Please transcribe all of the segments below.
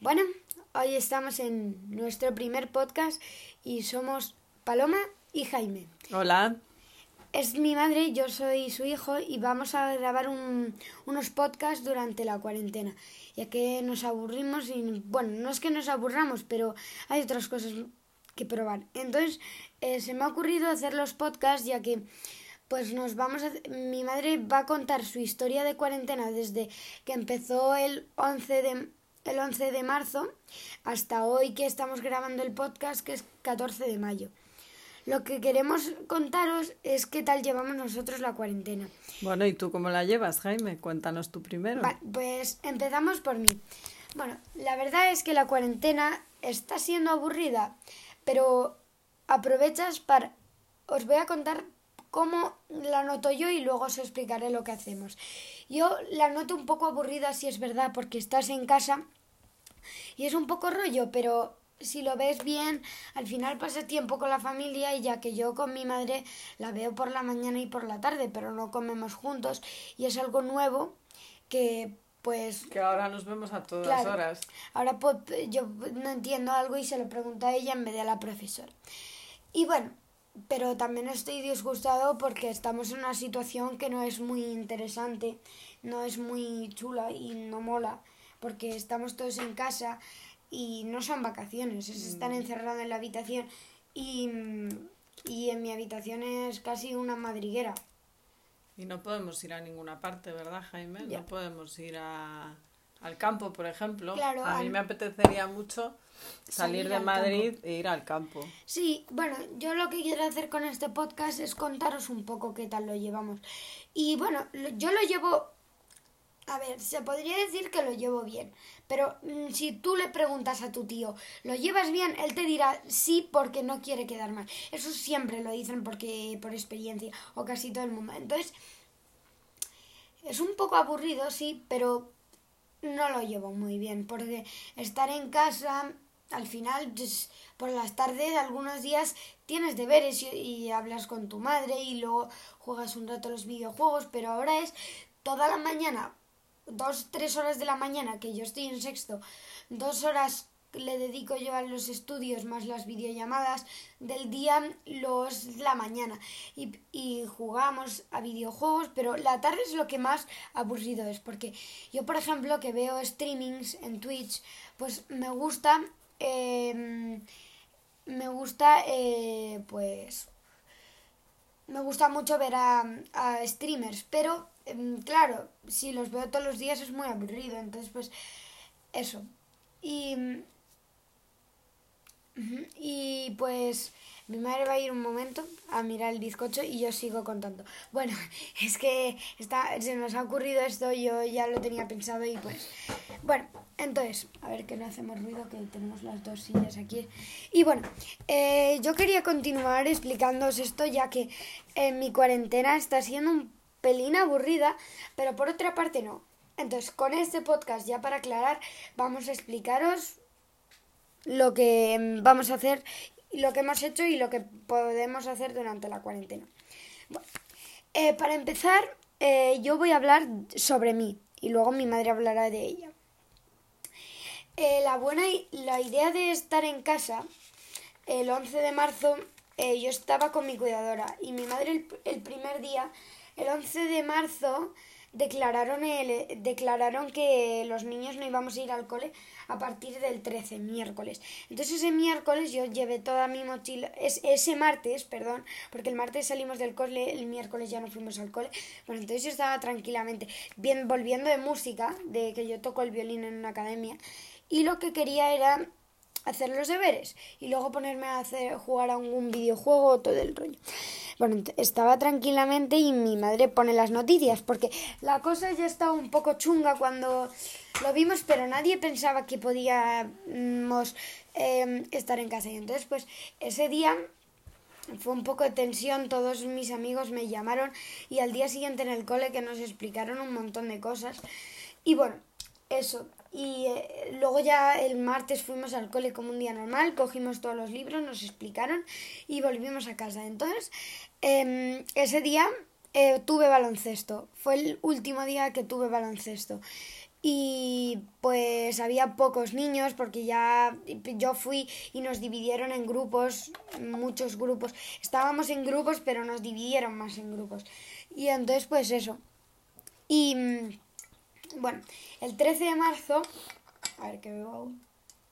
Bueno, hoy estamos en nuestro primer podcast y somos Paloma y Jaime. Hola. Es mi madre, yo soy su hijo y vamos a grabar un- unos podcasts durante la cuarentena, ya que nos aburrimos y, bueno, no es que nos aburramos, pero hay otras cosas que probar. Entonces, eh, se me ha ocurrido hacer los podcasts ya que, pues nos vamos a... Mi madre va a contar su historia de cuarentena desde que empezó el 11 de, el 11 de marzo hasta hoy que estamos grabando el podcast, que es 14 de mayo. Lo que queremos contaros es qué tal llevamos nosotros la cuarentena. Bueno, ¿y tú cómo la llevas, Jaime? Cuéntanos tú primero. Pues empezamos por mí. Bueno, la verdad es que la cuarentena está siendo aburrida, pero aprovechas para... Os voy a contar cómo la noto yo y luego os explicaré lo que hacemos. Yo la noto un poco aburrida, si es verdad, porque estás en casa y es un poco rollo, pero si lo ves bien, al final pasa tiempo con la familia y ya que yo con mi madre la veo por la mañana y por la tarde, pero no comemos juntos y es algo nuevo que pues Que ahora nos vemos a todas Claro. horas. ahora pues, yo no entiendo algo y se lo pregunto a ella en vez de a la profesora. Y bueno, pero también estoy disgustado porque estamos en una situación que no es muy interesante, no es muy chula y no mola, porque estamos todos en casa y no son vacaciones, es estar encerrado en la habitación y, y en mi habitación es casi una madriguera. Y no podemos ir a ninguna parte, ¿verdad, Jaime? Ya. No podemos ir a, al campo, por ejemplo. Claro, a mí al- me apetecería mucho salir, Salir de Madrid e ir al campo. Sí, bueno, yo lo que quiero hacer con este podcast es contaros un poco qué tal lo llevamos. Y bueno, yo lo llevo, a ver, se podría decir que lo llevo bien, pero mm, si tú le preguntas a tu tío, ¿lo llevas bien? Él te dirá sí porque no quiere quedar mal. Eso siempre lo dicen porque por experiencia o casi todo el mundo. Entonces, es un poco aburrido, sí, pero no lo llevo muy bien porque estar en casa al final pues, por las tardes algunos días tienes deberes y, y hablas con tu madre y luego juegas un rato los videojuegos pero ahora es toda la mañana dos tres horas de la mañana que yo estoy en sexto dos horas le dedico yo a los estudios más las videollamadas del día los la mañana y, y jugamos a videojuegos pero la tarde es lo que más aburrido es porque yo por ejemplo que veo streamings en Twitch pues me gusta eh, me gusta eh, pues me gusta mucho ver a, a streamers, pero em, claro, si los veo todos los días es muy aburrido, entonces pues eso. Y, y pues mi madre va a ir un momento a mirar el bizcocho y yo sigo contando. Bueno, es que está, se nos ha ocurrido esto, yo ya lo tenía pensado y pues... Bueno, entonces, a ver que no hacemos ruido, que tenemos las dos sillas aquí. Y bueno, eh, yo quería continuar explicándoos esto ya que eh, mi cuarentena está siendo un pelín aburrida, pero por otra parte no. Entonces, con este podcast, ya para aclarar, vamos a explicaros lo que vamos a hacer, lo que hemos hecho y lo que podemos hacer durante la cuarentena. Eh, para empezar, eh, yo voy a hablar sobre mí y luego mi madre hablará de ella. Eh, la buena la idea de estar en casa el 11 de marzo yo estaba con mi cuidadora y mi madre el, el primer día el 11 de marzo declararon el, declararon que los niños no íbamos a ir al cole a partir del 13 miércoles entonces ese miércoles yo llevé toda mi mochila es, ese martes perdón porque el martes salimos del cole el miércoles ya no fuimos al cole bueno entonces yo estaba tranquilamente bien volviendo de música de que yo toco el violín en una academia y lo que quería era hacer los deberes y luego ponerme a hacer jugar a algún videojuego todo el rollo. Bueno, estaba tranquilamente y mi madre pone las noticias porque la cosa ya estaba un poco chunga cuando lo vimos, pero nadie pensaba que podíamos eh, estar en casa y entonces pues ese día fue un poco de tensión, todos mis amigos me llamaron y al día siguiente en el cole que nos explicaron un montón de cosas. Y bueno, eso. Y eh, luego ya el martes fuimos al cole como un día normal, cogimos todos los libros, nos explicaron y volvimos a casa. Entonces, em, ese día eh, tuve baloncesto. Fue el último día que tuve baloncesto. Y pues había pocos niños porque ya yo fui y nos dividieron en grupos, muchos grupos. Estábamos en grupos pero nos dividieron más en grupos. Y entonces pues eso. Y mm, bueno, el 13 de marzo... A ver qué veo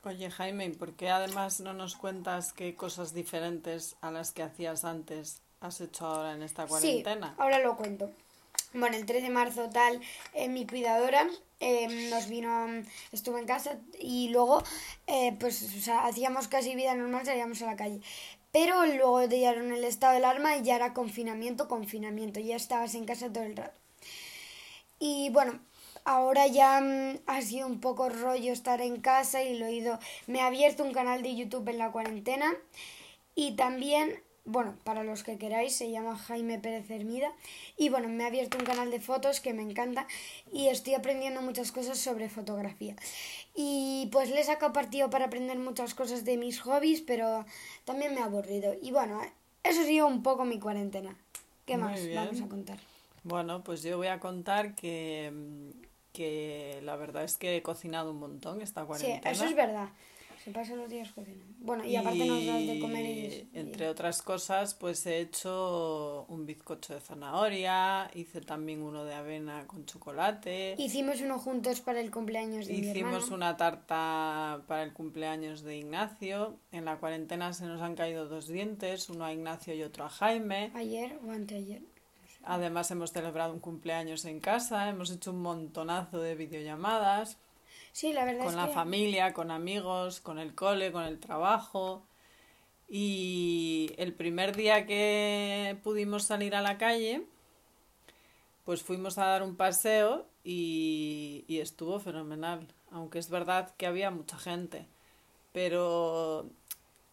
Oye Jaime, ¿por qué además no nos cuentas qué cosas diferentes a las que hacías antes has hecho ahora en esta cuarentena? Sí, ahora lo cuento. Bueno, el 3 de marzo tal, eh, mi cuidadora eh, nos vino, estuvo en casa y luego eh, pues hacíamos casi vida normal, salíamos a la calle. Pero luego dieron el estado de alarma y ya era confinamiento, confinamiento, ya estabas en casa todo el rato. Y bueno, ahora ya mm, ha sido un poco rollo estar en casa y lo he ido, me he abierto un canal de YouTube en la cuarentena y también bueno, para los que queráis, se llama Jaime Pérez Hermida. Y bueno, me ha abierto un canal de fotos que me encanta y estoy aprendiendo muchas cosas sobre fotografía. Y pues le he sacado partido para aprender muchas cosas de mis hobbies, pero también me ha aburrido. Y bueno, eso ha sido un poco mi cuarentena. ¿Qué más vamos a contar? Bueno, pues yo voy a contar que, que la verdad es que he cocinado un montón esta cuarentena. Sí, eso es verdad. Se pasan los días cocinando. Bueno, y, aparte nos das de comer y, Entre otras cosas, pues he hecho un bizcocho de zanahoria, hice también uno de avena con chocolate. Hicimos uno juntos para el cumpleaños de Hicimos una tarta para el cumpleaños de Ignacio. En la cuarentena se nos han caído dos dientes, uno a Ignacio y otro a Jaime. Ayer o anteayer. Además hemos celebrado un cumpleaños en casa, hemos hecho un montonazo de videollamadas. Sí, la verdad con la familia, con amigos, con el cole, con el trabajo. Y el primer día que pudimos salir a la calle, pues fuimos a dar un paseo y, y estuvo fenomenal. Aunque es verdad que había mucha gente. Pero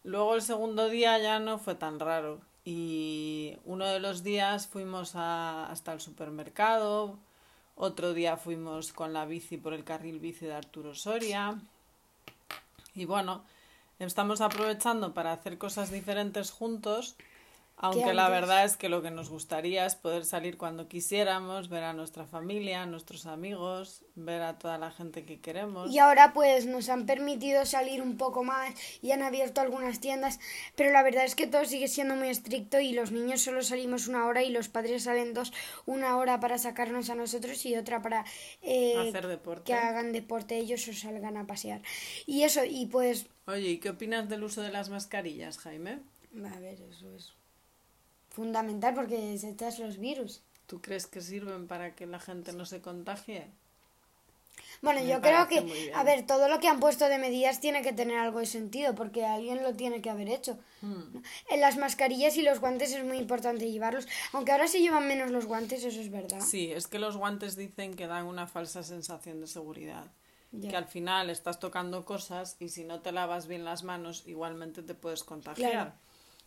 luego el segundo día ya no fue tan raro. Y uno de los días fuimos a, hasta el supermercado, otro día fuimos con la bici por el carril bici de Arturo Soria. Y bueno, estamos aprovechando para hacer cosas diferentes juntos aunque la verdad es que lo que nos gustaría es poder salir cuando quisiéramos, ver a nuestra familia, a nuestros amigos, ver a toda la gente que queremos. Y ahora pues nos han permitido salir un poco más y han abierto algunas tiendas, pero la verdad es que todo sigue siendo muy estricto y los niños solo salimos una hora y los padres salen dos, una hora para sacarnos a nosotros y otra para eh, Hacer deporte. que hagan deporte ellos o salgan a pasear. Y eso, y pues... Oye, ¿y qué opinas del uso de las mascarillas, Jaime? A ver, eso es fundamental porque se echas los virus. ¿Tú crees que sirven para que la gente no se contagie? Bueno, yo creo que, a ver, todo lo que han puesto de medidas tiene que tener algo de sentido, porque alguien lo tiene que haber hecho. Hmm. En las mascarillas y los guantes es muy importante llevarlos, aunque ahora se llevan menos los guantes, eso es verdad. Sí, es que los guantes dicen que dan una falsa sensación de seguridad. Que al final estás tocando cosas y si no te lavas bien las manos, igualmente te puedes contagiar.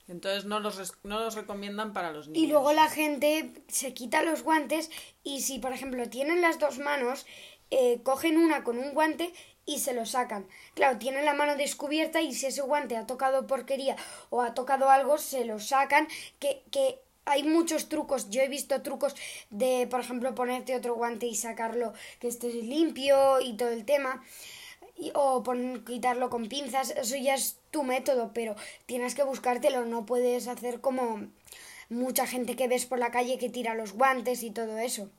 Entonces no los, no los recomiendan para los niños. Y luego la gente se quita los guantes y si, por ejemplo, tienen las dos manos, eh, cogen una con un guante y se lo sacan. Claro, tienen la mano descubierta y si ese guante ha tocado porquería o ha tocado algo, se lo sacan. Que, que hay muchos trucos. Yo he visto trucos de, por ejemplo, ponerte otro guante y sacarlo que esté limpio y todo el tema o quitarlo con pinzas, eso ya es tu método, pero tienes que buscártelo, no puedes hacer como mucha gente que ves por la calle que tira los guantes y todo eso.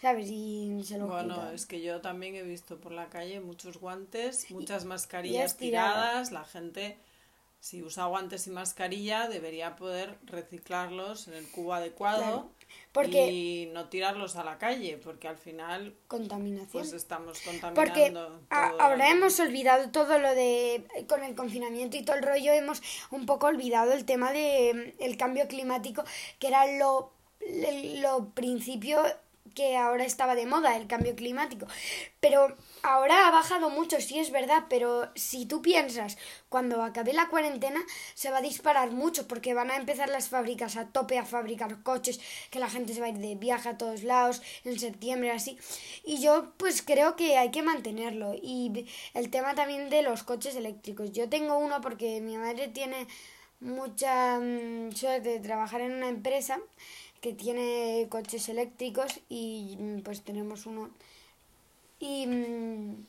¿Sabes? Y se lo Bueno, es que yo también he visto por la calle muchos guantes, muchas mascarillas tiradas, la gente si usa guantes y mascarilla debería poder reciclarlos en el cubo adecuado y no tirarlos a la calle, porque al final contaminación. Pues estamos contaminando. Porque ahora hemos olvidado todo lo de con el confinamiento y todo el rollo hemos un poco olvidado el tema de el cambio climático, que era lo lo principio que ahora estaba de moda el cambio climático. Pero ahora ha bajado mucho, sí es verdad, pero si tú piensas, cuando acabe la cuarentena se va a disparar mucho porque van a empezar las fábricas a tope a fabricar coches, que la gente se va a ir de viaje a todos lados en septiembre así. Y yo pues creo que hay que mantenerlo. Y el tema también de los coches eléctricos. Yo tengo uno porque mi madre tiene mucha mm, suerte de trabajar en una empresa que tiene coches eléctricos y mm, pues tenemos uno Y mm,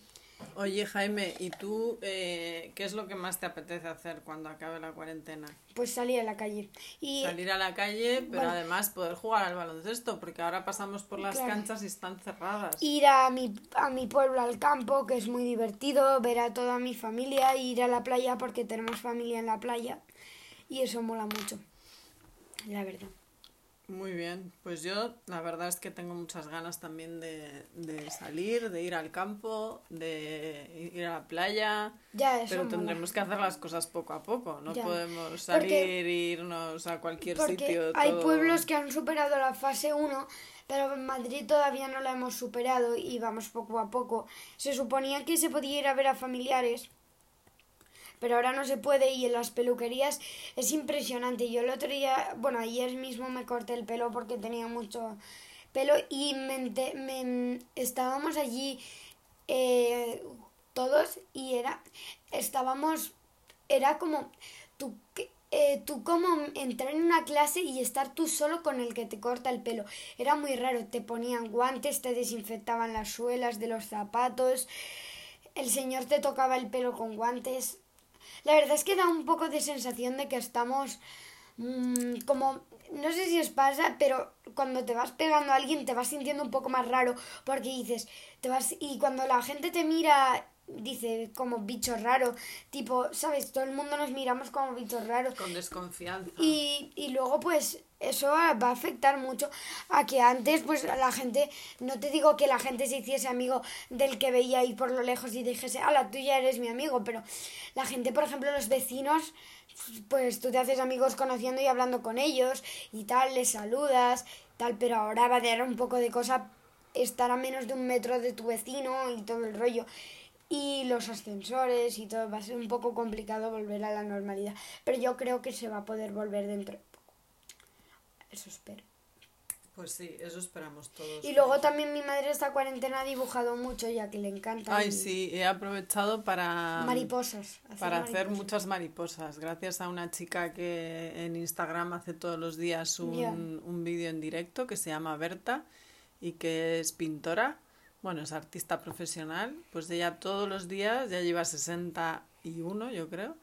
Oye, Jaime, ¿y tú eh, qué es lo que más te apetece hacer cuando acabe la cuarentena? pues salí a la calle. Y Salir a la calle, pero Bueno. además poder jugar al baloncesto, porque ahora pasamos por las Claro. canchas y están cerradas. ir a mi, a mi pueblo, al campo, que es muy divertido, ver a toda mi familia, ir a la playa porque tenemos familia en la playa. Y eso mola mucho, la verdad. Muy bien, pues yo la verdad es que tengo muchas ganas también de, de salir, de ir al campo, de ir a la playa, Ya, eso pero mola. tendremos que hacer las cosas poco a poco, no Ya. podemos salir e irnos a cualquier Porque sitio. hay todo- pueblos que han superado la fase 1, pero en Madrid todavía no la hemos superado y vamos poco a poco. Se suponía que se podía ir a ver a familiares, pero ahora no se puede y en las peluquerías es impresionante. Yo el otro día, bueno, ayer mismo me corté el pelo porque tenía mucho pelo y me, estábamos allí eh, todos y era estábamos era como tú eh, tú como entrar en una clase y estar tú solo con el que te corta el pelo era muy raro te ponían guantes te desinfectaban las suelas de los zapatos el señor te tocaba el pelo con guantes la verdad es que da un poco de sensación de que estamos mm, como no sé si os pasa, pero cuando te vas pegando a alguien te vas sintiendo un poco más raro porque dices, te vas y cuando la gente te mira dice como bicho raro, tipo, ¿sabes? Todo el mundo nos miramos como bichos raros Con desconfianza. y, y luego pues eso va a afectar mucho a que antes pues la gente, no te digo que la gente se hiciese amigo del que veía ahí por lo lejos y dijese, ala, tú ya eres mi amigo, pero la gente, por ejemplo, los vecinos, pues tú te haces amigos conociendo y hablando con ellos y tal, les saludas, tal, pero ahora va a dar un poco de cosa estar a menos de un metro de tu vecino y todo el rollo. Y los ascensores y todo, va a ser un poco complicado volver a la normalidad. Pero yo creo que se va a poder volver dentro de poco. Eso espero. Pues sí, eso esperamos todos. Y luego también mi madre esta cuarentena ha dibujado mucho, ya que le encanta. Ay, y- sí, he aprovechado para... Mariposas. Para hacer muchas mariposas, gracias a una chica que en Instagram hace todos los días un, un vídeo en directo que se llama Berta y que es pintora, bueno, es artista profesional, pues ella todos los días, ya lleva 61 yo creo,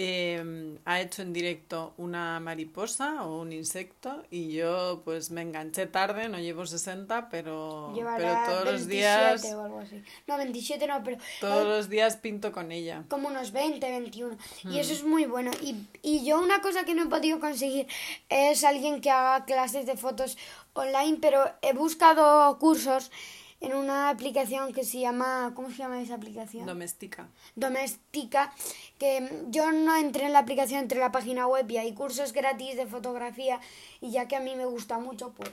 eh, ha hecho en directo una mariposa o un insecto y yo pues me enganché tarde, no llevo 60, pero, Llevará pero todos 27 los días, o algo así. No, 27 no, pero todos los días pinto con ella. como unos 20, 21. Hmm. Y eso es muy bueno. Y, y yo una cosa que no he podido conseguir es alguien que haga clases de fotos online, pero he buscado cursos en una aplicación que se llama... ¿Cómo se llama esa aplicación? Doméstica. doméstica que yo no entré en la aplicación, entré en la página web y hay cursos gratis de fotografía y ya que a mí me gusta mucho, pues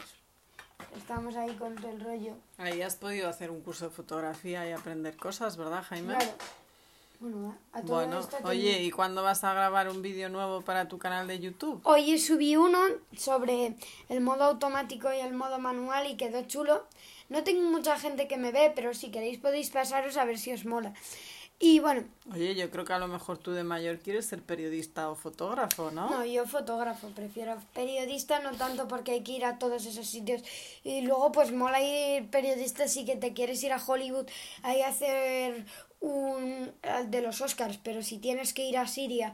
estamos ahí con todo el rollo. Ahí has podido hacer un curso de fotografía y aprender cosas, ¿verdad, Jaime? Claro. Bueno, a todo Bueno, esto tengo- oye, ¿y cuándo vas a grabar un vídeo nuevo para tu canal de YouTube? Hoy subí uno sobre el modo automático y el modo manual y quedó chulo. No tengo mucha gente que me ve, pero si queréis podéis pasaros a ver si os mola. Y bueno, Oye, yo creo que a lo mejor tú de mayor quieres ser periodista o fotógrafo, ¿no? No, yo fotógrafo, prefiero periodista, no tanto porque hay que ir a todos esos sitios. Y luego, pues mola ir periodista si que te quieres ir a Hollywood ahí a hacer un de los Oscars, pero si tienes que ir a Siria,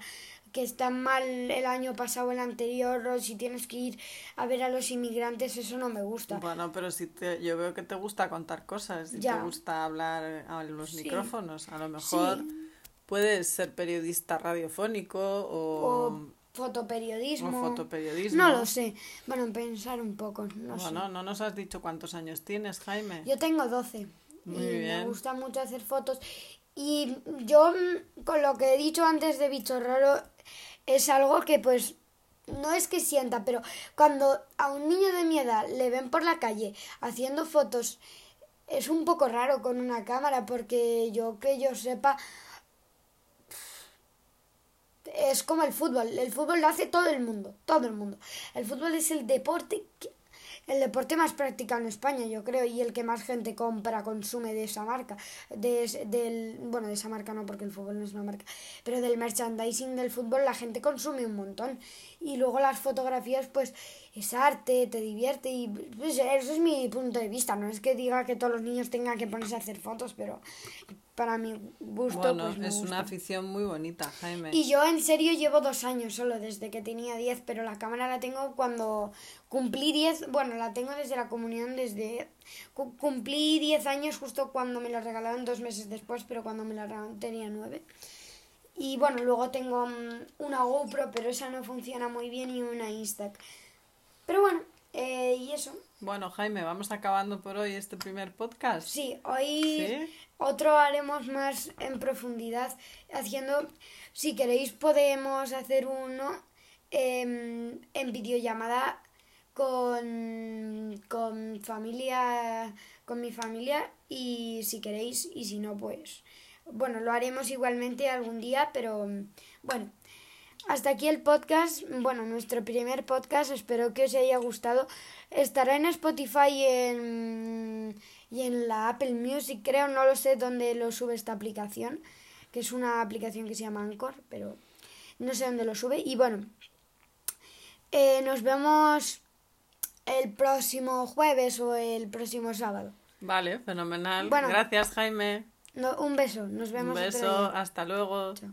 que está mal el año pasado o el anterior, o si tienes que ir a ver a los inmigrantes, eso no me gusta. Bueno, pero si te, yo veo que te gusta contar cosas y Ya. te gusta hablar a los Sí. micrófonos. A lo mejor Sí. puedes ser periodista radiofónico o, O fotoperiodismo. o fotoperiodismo. No lo sé. Bueno, pensar un poco, no sé. Bueno, no nos has dicho cuántos años tienes, Jaime. Yo tengo 12 Muy y me bien. gusta mucho hacer fotos. Y yo, mm, con lo que he dicho antes de bicho raro, es algo que pues no es que sienta, pero cuando a un niño de mi edad le ven por la calle haciendo fotos, es un poco raro con una cámara, porque yo que yo sepa, es como el fútbol. El fútbol lo hace todo el mundo, todo el mundo. El fútbol es el deporte que, el deporte más practicado en España, yo creo, y el que más gente compra, consume de esa marca. De, del, bueno, de esa marca no, porque el fútbol no es una marca, pero del merchandising del fútbol la gente consume un montón. Y luego las fotografías, pues es arte, te divierte y pues, eso es mi punto de vista. No es que diga que todos los niños tengan que ponerse a hacer fotos, pero para mi gusto, Bueno, pues me es gusta. una afición muy bonita, Jaime. Y yo en serio llevo dos años solo, desde que tenía 10, pero la cámara la tengo cuando cumplí 10, bueno, la tengo desde la comunión, desde... cu- Cumplí 10 años justo cuando me la regalaron dos meses después, pero cuando me la regalaron tenía 9. Y bueno, luego tengo mm, una GoPro, pero esa no funciona muy bien, y una Instax. Pero bueno, eh, y eso. Bueno, Jaime, vamos acabando por hoy este primer podcast. Sí, hoy ¿Sí? otro haremos más en profundidad, haciendo, si queréis podemos hacer uno em, en videollamada con, con familia, con mi familia y si queréis y si no pues, bueno, lo haremos igualmente algún día, pero bueno. Hasta aquí el podcast, bueno, nuestro primer podcast, espero que os haya gustado. Estará en Spotify y en, y en la Apple Music, creo, no lo sé dónde lo sube esta aplicación, que es una aplicación que se llama Anchor, pero no sé dónde lo sube. Y bueno, eh, nos vemos el próximo jueves o el próximo sábado. Vale, fenomenal. Bueno. Gracias, Jaime. No, un beso, nos Un vemos otro beso, día. hasta luego. Chao.